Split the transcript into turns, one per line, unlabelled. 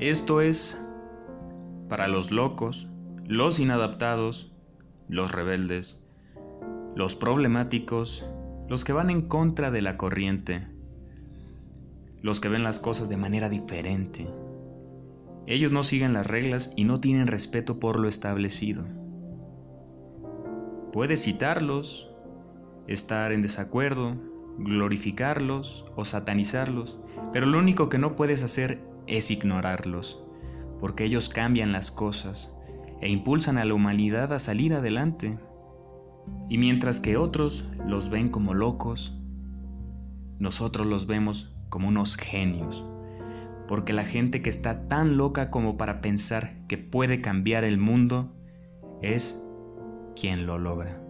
Esto es para los locos, los inadaptados, los rebeldes, los problemáticos, los que van en contra de la corriente, los que ven las cosas de manera diferente. Ellos no siguen las reglas y no tienen respeto por lo establecido. Puedes citarlos, estar en desacuerdo, glorificarlos o satanizarlos, pero lo único que no puedes hacer es ignorarlos, porque ellos cambian las cosas e impulsan a la humanidad a salir adelante. Y mientras que otros los ven como locos, nosotros los vemos como unos genios, porque la gente que está tan loca como para pensar que puede cambiar el mundo es quien lo logra.